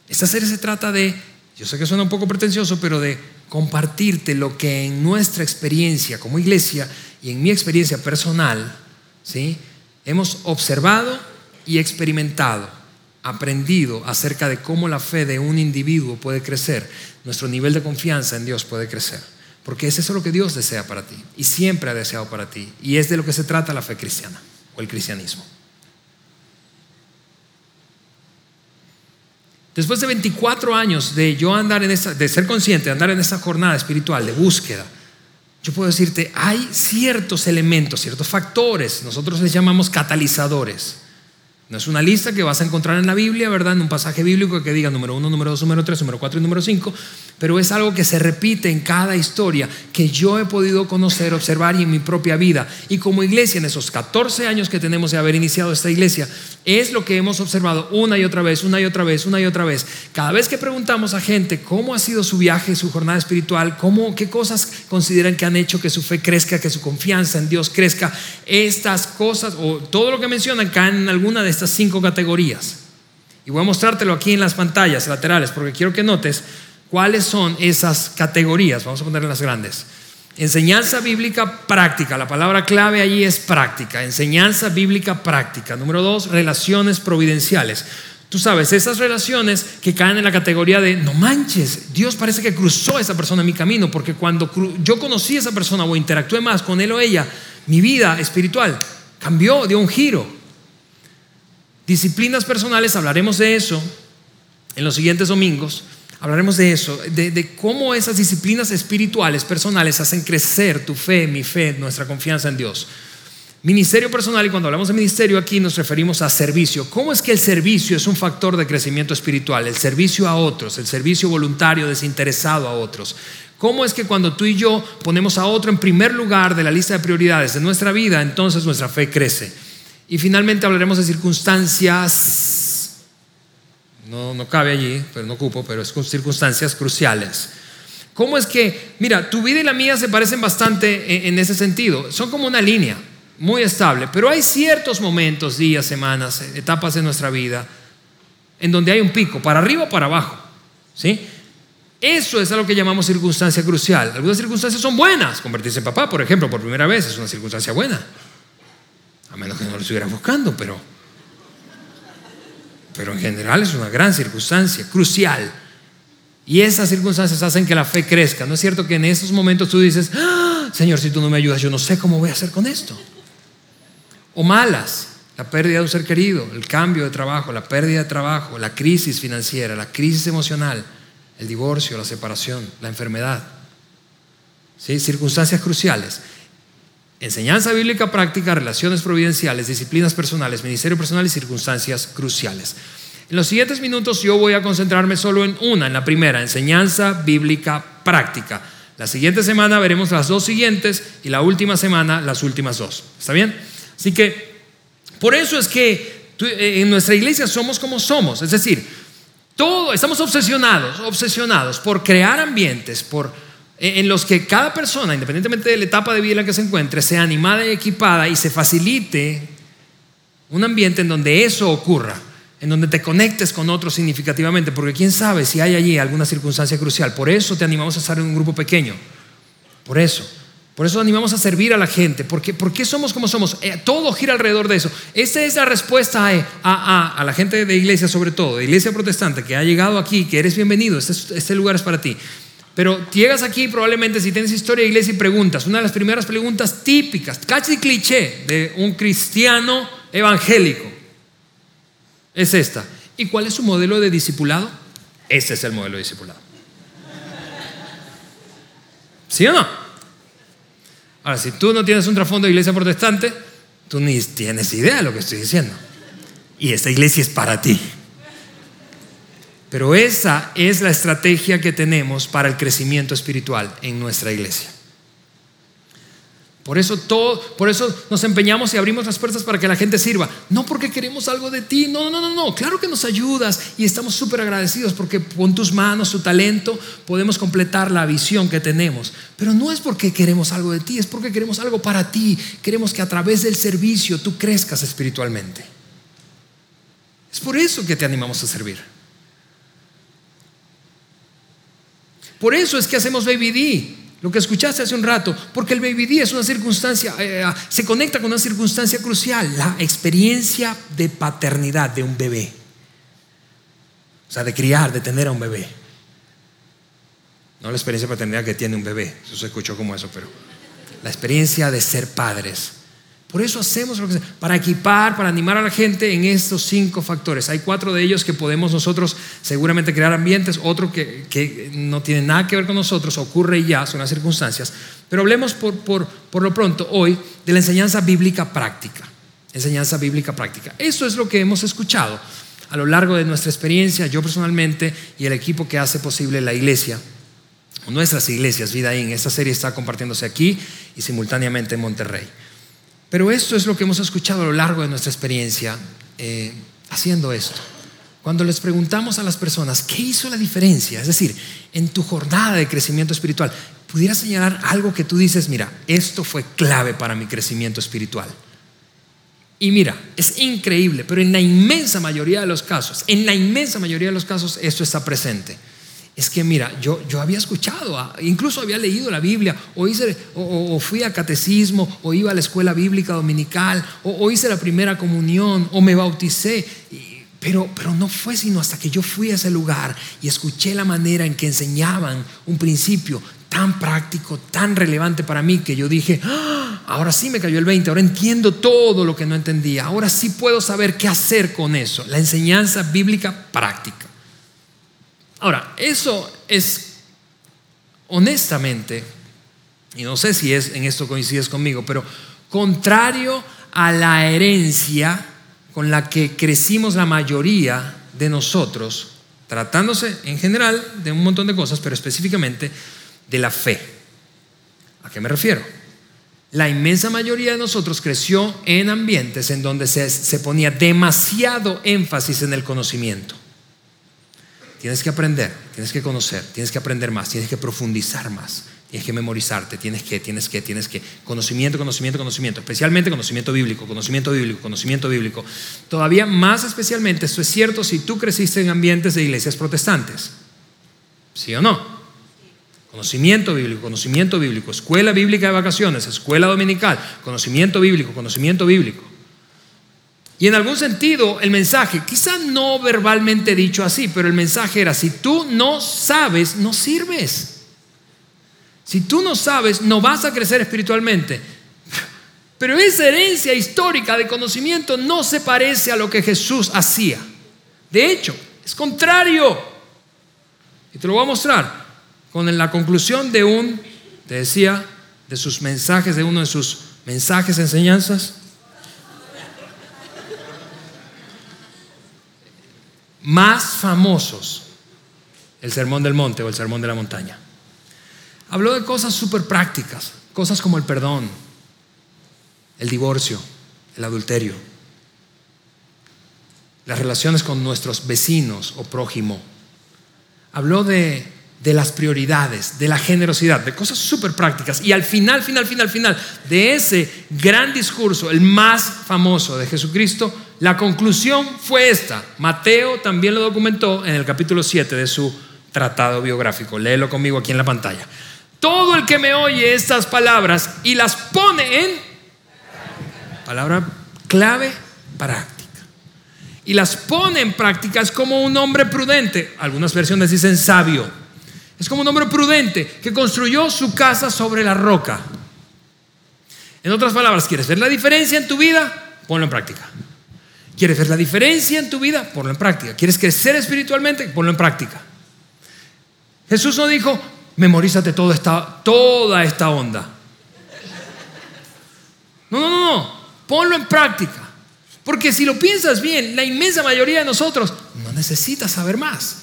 Esta serie se trata de, yo sé que suena un poco pretencioso, pero de compartirte lo que en nuestra experiencia como iglesia y en mi experiencia personal, ¿sí? hemos observado y experimentado aprendido acerca de cómo la fe de un individuo puede crecer, nuestro nivel de confianza en Dios puede crecer. Porque es eso lo que Dios desea para ti y siempre ha deseado para ti. Y es de lo que se trata la fe cristiana o el cristianismo. Después de 24 años de yo andar en esa, de ser consciente, de andar en esa jornada espiritual de búsqueda, yo puedo decirte, hay ciertos elementos, ciertos factores, nosotros les llamamos catalizadores, no es una lista que vas a encontrar en la Biblia, ¿verdad? En un pasaje bíblico que diga número uno, número dos, número tres, número cuatro y número cinco, pero es algo que se repite en cada historia que yo he podido conocer, observar y en mi propia vida. Y como iglesia, en esos 14 años que tenemos de haber iniciado esta iglesia, es lo que hemos observado una y otra vez, una y otra vez, una y otra vez. Cada vez que preguntamos a gente cómo ha sido su viaje, su jornada espiritual, cómo, qué cosas consideran que han hecho que su fe crezca, que su confianza en Dios crezca, estas cosas o todo lo que mencionan caen en alguna de cinco categorías. Y voy a mostrártelo aquí en las pantallas laterales porque quiero que notes cuáles son esas categorías. Vamos a poner las grandes. Enseñanza bíblica práctica. La palabra clave allí es práctica. Enseñanza bíblica práctica. Número dos, relaciones providenciales. Tú sabes, esas relaciones que caen en la categoría de, no manches, Dios parece que cruzó a esa persona en mi camino, porque cuando yo conocí a esa persona o interactué más con él o ella, mi vida espiritual cambió, dio un giro. Disciplinas personales, hablaremos de eso en los siguientes domingos. Hablaremos de eso, de, cómo esas disciplinas espirituales, personales, hacen crecer tu fe, mi fe, nuestra confianza en Dios. Ministerio personal, y cuando hablamos de ministerio aquí nos referimos a servicio. ¿Cómo es que el servicio es un factor de crecimiento espiritual? El servicio a otros, el servicio voluntario, desinteresado a otros. ¿Cómo es que cuando tú y yo ponemos a otro en primer lugar de la lista de prioridades de nuestra vida, entonces nuestra fe crece? Y finalmente hablaremos de circunstancias no, no cabe allí, pero no ocupo, pero es con circunstancias cruciales. ¿Cómo es que, mira, tu vida y la mía se parecen bastante en, ese sentido? Son como una línea muy estable, pero hay ciertos momentos, días, semanas, etapas de nuestra vida en donde hay un pico, para arriba o para abajo. ¿Sí? Eso es a lo que llamamos circunstancia crucial. Algunas circunstancias son buenas. Convertirse en papá, por ejemplo, por primera vez es una circunstancia buena. A menos que no lo estuviera buscando, pero pero en general es una gran circunstancia, crucial. Y esas circunstancias hacen que la fe crezca. ¿No es cierto que en esos momentos tú dices, ah, Señor, si tú no me ayudas, yo no sé cómo voy a hacer con esto? O malas, la pérdida de un ser querido, el cambio de trabajo, la pérdida de trabajo, la crisis financiera, la crisis emocional, el divorcio, la separación, la enfermedad. ¿Sí? Circunstancias cruciales. Enseñanza bíblica práctica, relaciones providenciales, disciplinas personales, ministerio personal y circunstancias cruciales. En los siguientes minutos yo voy a concentrarme solo en una, en la primera, enseñanza bíblica práctica. La siguiente semana veremos las dos siguientes y la última semana las últimas dos. ¿Está bien? Así que por eso es que eh, en nuestra iglesia somos como somos. Es decir, todo, estamos obsesionados, obsesionados por crear ambientes, por en los que cada persona, independientemente de la etapa de vida en la que se encuentre, sea animada y equipada y se facilite un ambiente en donde eso ocurra, en donde te conectes con otros significativamente, porque quién sabe si hay allí alguna circunstancia crucial. Por eso te animamos a estar en un grupo pequeño. Por eso. Por eso animamos a servir a la gente. Porque, ¿Por qué somos como somos? Eh, todo gira alrededor de eso. Esa es la respuesta a, a, la gente de iglesia, sobre todo, de iglesia protestante, que ha llegado aquí, que eres bienvenido. Este, este lugar es para ti. Pero llegas aquí probablemente si tienes historia de iglesia y preguntas, una de las primeras preguntas típicas, casi cliché de un cristiano evangélico, es esta. ¿Y cuál es su modelo de discipulado? Ese es el modelo de discipulado. ¿Sí o no? Ahora, si tú no tienes un trasfondo de iglesia protestante, tú ni tienes idea de lo que estoy diciendo. Y esta iglesia es para ti. Pero esa es la estrategia que tenemos para el crecimiento espiritual en nuestra iglesia. Por eso, todo, por eso nos empeñamos y abrimos las puertas para que la gente sirva. No porque queremos algo de ti, no, no, no, no. Claro que nos ayudas y estamos súper agradecidos porque con tus manos, tu talento, podemos completar la visión que tenemos. Pero no es porque queremos algo de ti, es porque queremos algo para ti. Queremos que a través del servicio tú crezcas espiritualmente. Es por eso que te animamos a servir. Por eso es que hacemos Baby D, lo que escuchaste hace un rato, porque el Baby D es una circunstancia, eh, eh, se conecta con una circunstancia crucial, la experiencia de paternidad de un bebé. O sea, de criar, de tener a un bebé. No la experiencia de paternidad que tiene un bebé, eso se escuchó como eso, pero la experiencia de ser padres. Por eso hacemos lo que sea, para equipar, para animar a la gente en estos cinco factores. Hay cuatro de ellos que podemos nosotros seguramente crear ambientes, otro que, no tiene nada que ver con nosotros, ocurre ya, son las circunstancias. Pero hablemos por, por, por lo pronto hoy de la enseñanza bíblica práctica. Enseñanza bíblica práctica. Eso es lo que hemos escuchado a lo largo de nuestra experiencia, yo personalmente y el equipo que hace posible la iglesia, nuestras iglesias, Vida en Esta serie está compartiéndose aquí y simultáneamente en Monterrey. Pero esto es lo que hemos escuchado a lo largo de nuestra experiencia eh, haciendo esto. Cuando les preguntamos a las personas, ¿qué hizo la diferencia? Es decir, en tu jornada de crecimiento espiritual, ¿pudieras señalar algo que tú dices, mira, esto fue clave para mi crecimiento espiritual? Y mira, es increíble, pero en la inmensa mayoría de los casos, en la inmensa mayoría de los casos, esto está presente. Es que mira, yo, yo había escuchado, ah, incluso había leído la Biblia, o, hice, o, fui a catecismo, o iba a la escuela bíblica dominical, o, hice la primera comunión, o me bauticé, pero, pero no fue sino hasta que yo fui a ese lugar y escuché la manera en que enseñaban un principio tan práctico, tan relevante para mí, que yo dije, ah, ahora sí me cayó el 20, ahora entiendo todo lo que no entendía, ahora sí puedo saber qué hacer con eso, la enseñanza bíblica práctica. Ahora, eso es honestamente, y no sé si es en esto coincides conmigo, pero contrario a la herencia con la que crecimos la mayoría de nosotros, tratándose en general de un montón de cosas, pero específicamente de la fe. ¿A qué me refiero? La inmensa mayoría de nosotros creció en ambientes en donde se, se ponía demasiado énfasis en el conocimiento. Tienes que aprender, tienes que conocer, tienes que aprender más, tienes que profundizar más, tienes que memorizarte, tienes que, tienes que, tienes que, conocimiento, conocimiento, conocimiento, especialmente conocimiento bíblico, conocimiento bíblico, conocimiento bíblico. Todavía más especialmente, esto es cierto si tú creciste en ambientes de iglesias protestantes, ¿sí o no? Conocimiento bíblico, conocimiento bíblico, escuela bíblica de vacaciones, escuela dominical, conocimiento bíblico, conocimiento bíblico. Y en algún sentido el mensaje, quizá no verbalmente dicho así, pero el mensaje era, si tú no sabes, no sirves. Si tú no sabes, no vas a crecer espiritualmente. Pero esa herencia histórica de conocimiento no se parece a lo que Jesús hacía. De hecho, es contrario. Y te lo voy a mostrar con la conclusión de un, te decía, de sus mensajes, de uno de sus mensajes, enseñanzas. Más famosos, el Sermón del Monte o el Sermón de la Montaña. Habló de cosas súper prácticas, cosas como el perdón, el divorcio, el adulterio, las relaciones con nuestros vecinos o prójimo. Habló de de las prioridades, de la generosidad, de cosas súper prácticas. Y al final, final, final, final de ese gran discurso, el más famoso de Jesucristo, la conclusión fue esta. Mateo también lo documentó en el capítulo 7 de su tratado biográfico. Léelo conmigo aquí en la pantalla. Todo el que me oye estas palabras y las pone en palabra clave práctica. Y las pone en práctica es como un hombre prudente. Algunas versiones dicen sabio es como un hombre prudente que construyó su casa sobre la roca. En otras palabras, ¿quieres ver la diferencia en tu vida? Ponlo en práctica. ¿Quieres ver la diferencia en tu vida? Ponlo en práctica. ¿Quieres crecer espiritualmente? Ponlo en práctica. Jesús no dijo, memorízate toda esta, toda esta onda. No, no, no, no. Ponlo en práctica. Porque si lo piensas bien, la inmensa mayoría de nosotros no necesita saber más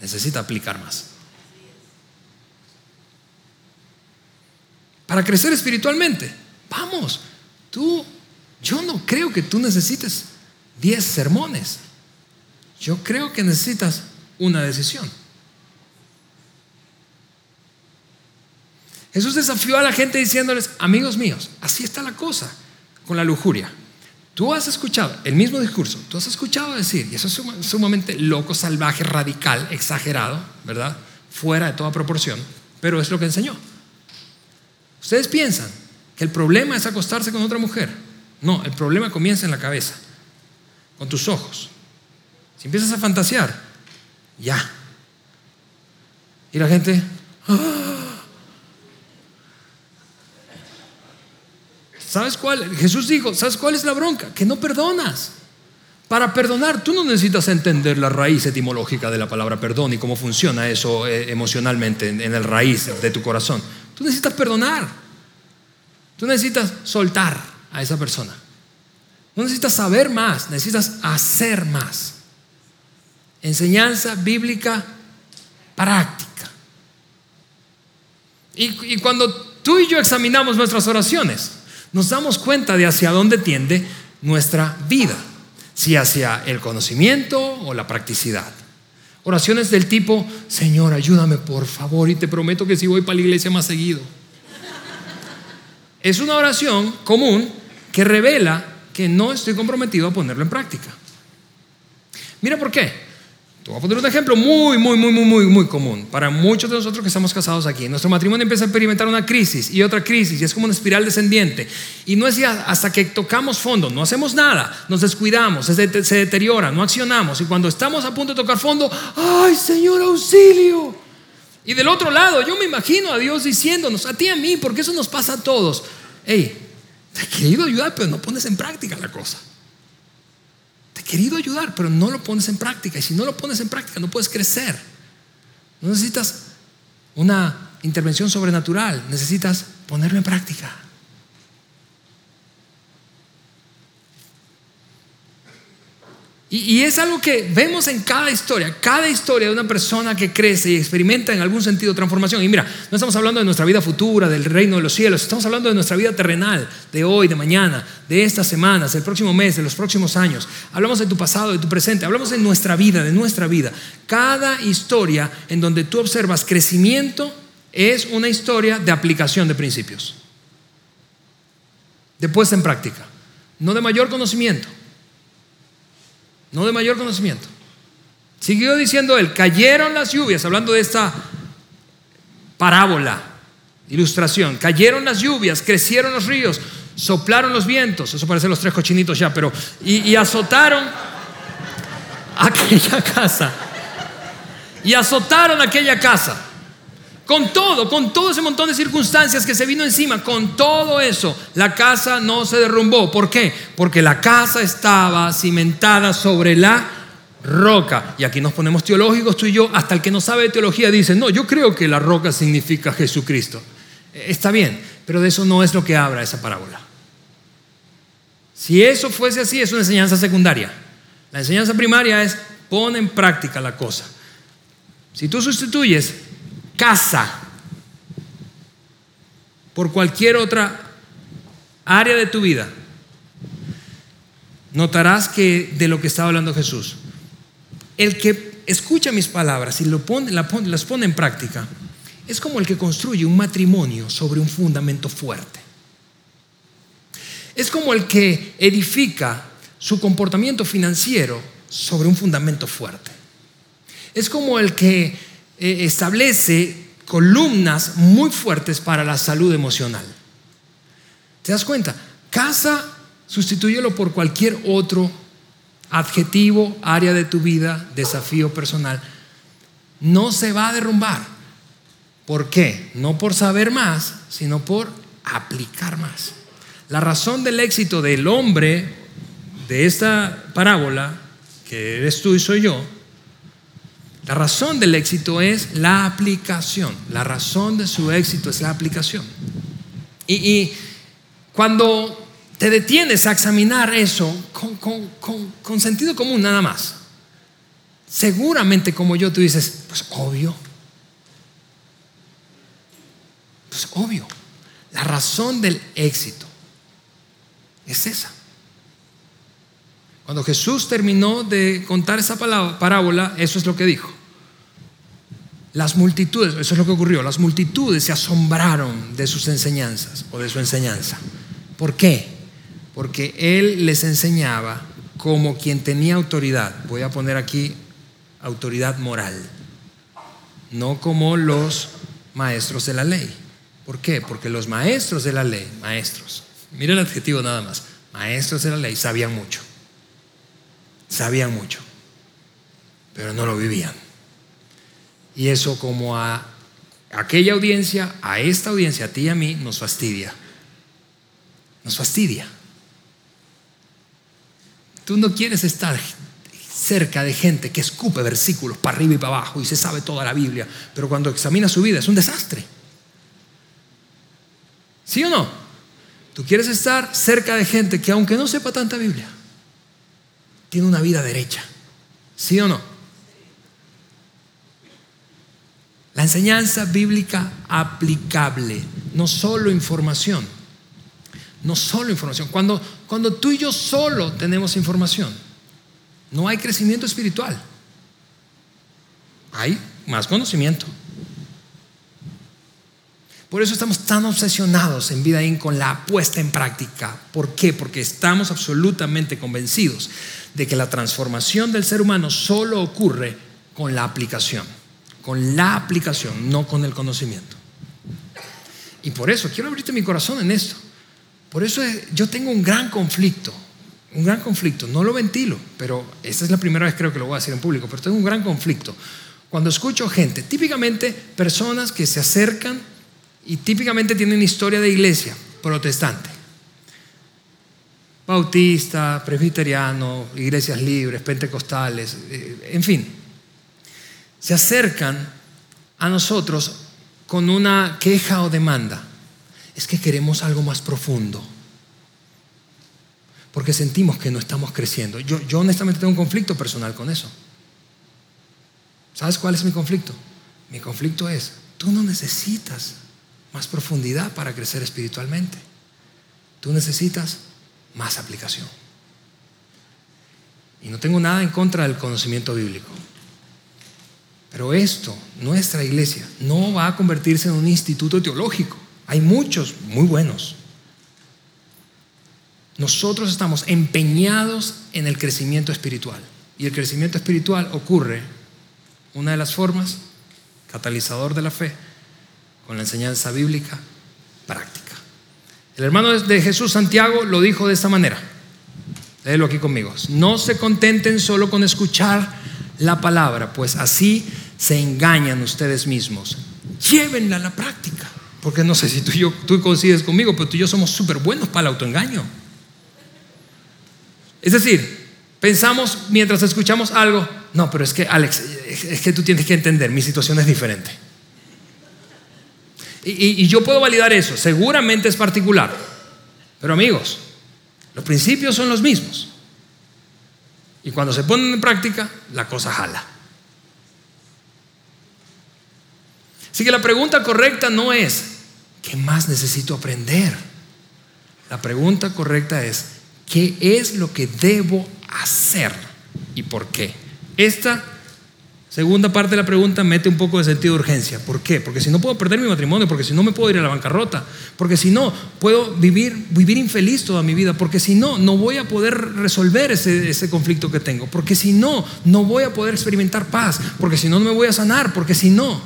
necesita aplicar más. Para crecer espiritualmente, vamos, tú, yo no creo que tú necesites 10 sermones. Yo creo que necesitas una decisión. Jesús desafió a la gente diciéndoles, amigos míos, así está la cosa con la lujuria. Tú has escuchado el mismo discurso, tú has escuchado decir, y eso es sumamente loco, salvaje, radical, exagerado, ¿verdad? Fuera de toda proporción, pero es lo que enseñó. Ustedes piensan que el problema es acostarse con otra mujer. No, el problema comienza en la cabeza, con tus ojos. Si empiezas a fantasear, ya. Y la gente, ¡ah! ¿Sabes cuál? Jesús dijo, ¿sabes cuál es la bronca? Que no perdonas. Para perdonar, tú no necesitas entender la raíz etimológica de la palabra perdón y cómo funciona eso eh, emocionalmente en, el raíz de tu corazón. Tú necesitas perdonar. Tú necesitas soltar a esa persona. No necesitas saber más, necesitas hacer más. Enseñanza bíblica práctica. y cuando tú y yo examinamos nuestras oraciones, nos damos cuenta de hacia dónde tiende nuestra vida, si hacia el conocimiento o la practicidad. Oraciones del tipo, Señor, ayúdame por favor y te prometo que si voy para la iglesia más seguido. Es una oración común que revela que no estoy comprometido a ponerlo en práctica. Mira por qué. Te voy a poner un ejemplo muy, muy, muy, muy, muy, muy común para muchos de nosotros que estamos casados aquí. Nuestro matrimonio empieza a experimentar una crisis y otra crisis y es como una espiral descendiente. Y no es ya hasta que tocamos fondo, no hacemos nada, nos descuidamos, se, deteriora, no accionamos. Y cuando estamos a punto de tocar fondo, ¡ay, Señor, auxilio! Y del otro lado, yo me imagino a Dios diciéndonos, a ti a mí, porque eso nos pasa a todos. Hey, te he querido ayudar, pero no pones en práctica la cosa. Te he querido ayudar, pero no lo pones en práctica. Y si no lo pones en práctica, no puedes crecer. No necesitas una intervención sobrenatural, necesitas ponerlo en práctica. Y, es algo que vemos en cada historia, cada historia de una persona que crece y experimenta en algún sentido transformación. Y mira, no estamos hablando de nuestra vida futura, del reino de los cielos, estamos hablando de nuestra vida terrenal, de hoy, de mañana, de estas semanas, del próximo mes, de los próximos años. Hablamos de tu pasado, de tu presente, hablamos de nuestra vida, de nuestra vida. Cada historia en donde tú observas crecimiento es una historia de aplicación de principios, de puesta en práctica, no de mayor conocimiento no de mayor conocimiento. Siguió diciendo él, cayeron las lluvias, hablando de esta parábola, ilustración, cayeron las lluvias, crecieron los ríos, soplaron los vientos, eso parece los tres cochinitos ya, pero, y, y azotaron [laughs] aquella casa, y azotaron aquella casa. Con todo, con todo ese montón de circunstancias que se vino encima, con todo eso, la casa no se derrumbó. ¿Por qué? Porque la casa estaba cimentada sobre la roca. Y aquí nos ponemos teológicos tú y yo, hasta el que no sabe de teología dice, no, yo creo que la roca significa Jesucristo. Eh, está bien, pero de eso no es lo que habla esa parábola. Si eso fuese así, es una enseñanza secundaria. La enseñanza primaria es pon en práctica la cosa. Si tú sustituyes casa, por cualquier otra área de tu vida, notarás que de lo que estaba hablando Jesús, el que escucha mis palabras y lo pone, las pone en práctica, es como el que construye un matrimonio sobre un fundamento fuerte. Es como el que edifica su comportamiento financiero sobre un fundamento fuerte. Es como el que eh, establece columnas muy fuertes para la salud emocional. ¿Te das cuenta? Casa, sustitúyelo por cualquier otro adjetivo, área de tu vida, desafío personal. No se va a derrumbar. ¿Por qué? No por saber más, sino por aplicar más. La razón del éxito del hombre de esta parábola, que eres tú y soy yo, la razón del éxito es la aplicación. La razón de su éxito es la aplicación. Y, cuando te detienes a examinar eso con, sentido común nada más, seguramente como yo tú dices, pues obvio. Pues obvio. La razón del éxito es esa. Cuando Jesús terminó de contar esa parábola, eso es lo que dijo. Las multitudes, eso es lo que ocurrió, las multitudes se asombraron de sus enseñanzas o de su enseñanza. ¿Por qué? Porque Él les enseñaba como quien tenía autoridad. Voy a poner aquí autoridad moral, no como los maestros de la ley. ¿Por qué? Porque los maestros de la ley, maestros, mira el adjetivo nada más, maestros de la ley sabían mucho sabían mucho, pero no lo vivían. Y eso como a aquella audiencia, a esta audiencia, a ti y a mí, nos fastidia. Nos fastidia. Tú no quieres estar cerca de gente que escupe versículos para arriba y para abajo y se sabe toda la Biblia, pero cuando examina su vida es un desastre. ¿Sí o no? Tú quieres estar cerca de gente que aunque no sepa tanta Biblia, tiene una vida derecha. ¿Sí o no? La enseñanza bíblica aplicable, no solo información, no solo información. Cuando, cuando tú y yo solo tenemos información, no hay crecimiento espiritual, hay más conocimiento. Por eso estamos tan obsesionados en Vida con la puesta en práctica. ¿Por qué? Porque estamos absolutamente convencidos de que la transformación del ser humano solo ocurre con la aplicación, con la aplicación, no con el conocimiento. Y por eso quiero abrirte mi corazón en esto. Por eso yo tengo un gran conflicto, un gran conflicto, no lo ventilo, pero esta es la primera vez creo que lo voy a decir en público, pero tengo un gran conflicto. Cuando escucho gente, típicamente personas que se acercan y típicamente tienen historia de iglesia protestante, bautista, presbiteriano, iglesias libres, pentecostales, eh, en fin, se acercan a nosotros con una queja o demanda. Es que queremos algo más profundo. Porque sentimos que no estamos creciendo. Yo, yo honestamente tengo un conflicto personal con eso. ¿Sabes cuál es mi conflicto? Mi conflicto es, tú no necesitas más profundidad para crecer espiritualmente. Tú necesitas más aplicación. Y no tengo nada en contra del conocimiento bíblico. Pero esto, nuestra iglesia, no va a convertirse en un instituto teológico. Hay muchos muy buenos. Nosotros estamos empeñados en el crecimiento espiritual. Y el crecimiento espiritual ocurre, una de las formas, catalizador de la fe, con la enseñanza bíblica práctica. El hermano de Jesús, Santiago, lo dijo de esta manera. Léelo aquí conmigo. No se contenten solo con escuchar la palabra, pues así se engañan ustedes mismos. Llévenla a la práctica. Porque no sé si tú, y yo, tú coincides conmigo, pero tú y yo somos súper buenos para el autoengaño. Es decir, pensamos mientras escuchamos algo, no, pero es que Alex, es que tú tienes que entender, mi situación es diferente. Y, yo puedo validar eso, seguramente es particular. Pero amigos, los principios son los mismos. Y cuando se ponen en práctica, la cosa jala. Así que la pregunta correcta no es, ¿qué más necesito aprender? La pregunta correcta es, ¿qué es lo que debo hacer y por qué? Esta Segunda parte de la pregunta mete un poco de sentido de urgencia. ¿Por qué? Porque si no puedo perder mi matrimonio, porque si no me puedo ir a la bancarrota, porque si no puedo vivir, vivir infeliz toda mi vida, porque si no, no voy a poder resolver ese, ese conflicto que tengo, porque si no, no voy a poder experimentar paz, porque si no, no me voy a sanar, porque si no.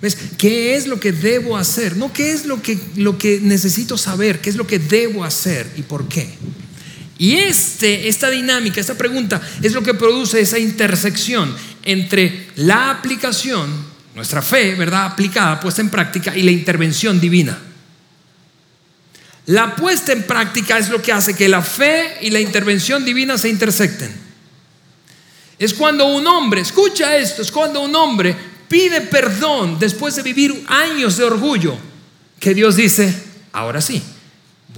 ¿Ves? ¿Qué es lo que debo hacer? No qué es lo que, lo que necesito saber, qué es lo que debo hacer y por qué. Y este, esta dinámica, esta pregunta es lo que produce esa intersección entre la aplicación, nuestra fe, ¿verdad? Aplicada, puesta en práctica, y la intervención divina. La puesta en práctica es lo que hace que la fe y la intervención divina se intersecten. Es cuando un hombre, escucha esto, es cuando un hombre pide perdón después de vivir años de orgullo, que Dios dice, ahora sí,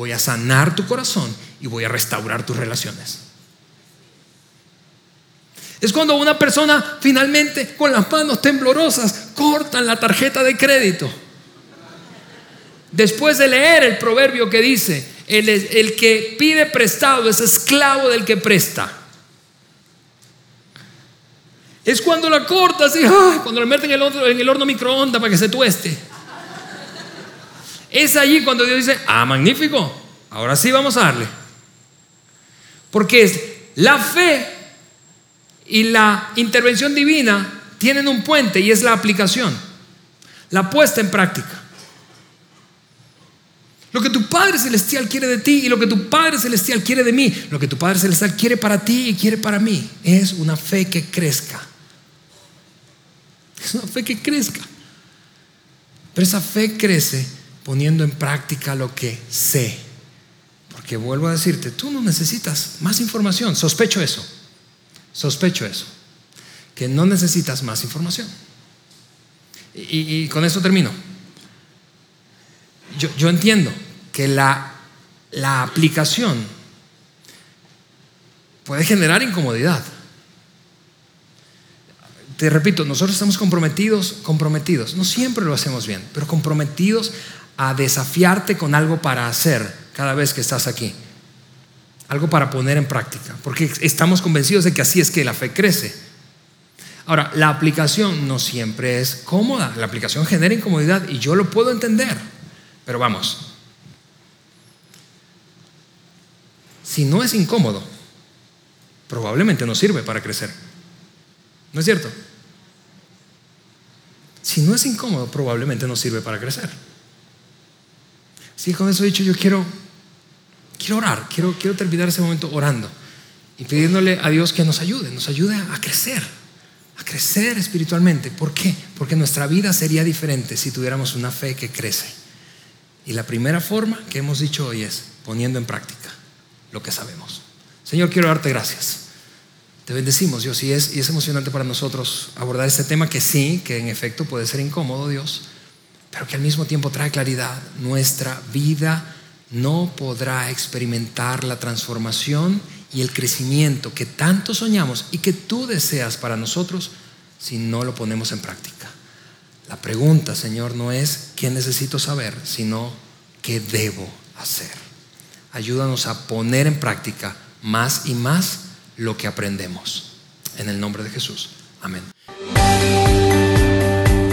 voy a sanar tu corazón y voy a restaurar tus relaciones. Es cuando una persona finalmente con las manos temblorosas cortan la tarjeta de crédito. Después de leer el proverbio que dice, el, que pide prestado es esclavo del que presta. Es cuando la cortas y cuando la meten en el, horno, en el horno microondas para que se tueste. Es allí cuando Dios dice, ah, magnífico, ahora sí vamos a darle. Porque es la fe y la intervención divina tienen un puente y es la aplicación, la puesta en práctica. Lo que tu Padre Celestial quiere de ti y lo que tu Padre Celestial quiere de mí, lo que tu Padre Celestial quiere para ti y quiere para mí, es una fe que crezca. Es una fe que crezca. Pero esa fe crece poniendo en práctica lo que sé. Que vuelvo a decirte, tú no necesitas más información. Sospecho eso. Sospecho eso. Que no necesitas más información. Y, con eso termino. Yo, yo entiendo que la, la aplicación puede generar incomodidad. Te repito, nosotros estamos comprometidos, comprometidos, no siempre lo hacemos bien, pero comprometidos a desafiarte con algo para hacer cada vez que estás aquí. Algo para poner en práctica, porque estamos convencidos de que así es que la fe crece. Ahora, la aplicación no siempre es cómoda, la aplicación genera incomodidad y yo lo puedo entender, pero vamos, si no es incómodo, probablemente no sirve para crecer. ¿No es cierto? Si no es incómodo, probablemente no sirve para crecer. Sí, con eso dicho, yo quiero, quiero orar, quiero, quiero terminar ese momento orando y pidiéndole a Dios que nos ayude, nos ayude a crecer, a crecer espiritualmente. ¿Por qué? Porque nuestra vida sería diferente si tuviéramos una fe que crece. Y la primera forma que hemos dicho hoy es poniendo en práctica lo que sabemos. Señor, quiero darte gracias. Te bendecimos, Dios, y es, y es emocionante para nosotros abordar este tema que sí, que en efecto puede ser incómodo, Dios, pero que al mismo tiempo trae claridad. Nuestra vida no podrá experimentar la transformación y el crecimiento que tanto soñamos y que tú deseas para nosotros si no lo ponemos en práctica. La pregunta, Señor, no es qué necesito saber, sino qué debo hacer. Ayúdanos a poner en práctica más y más lo que aprendemos. En el nombre de Jesús. Amén.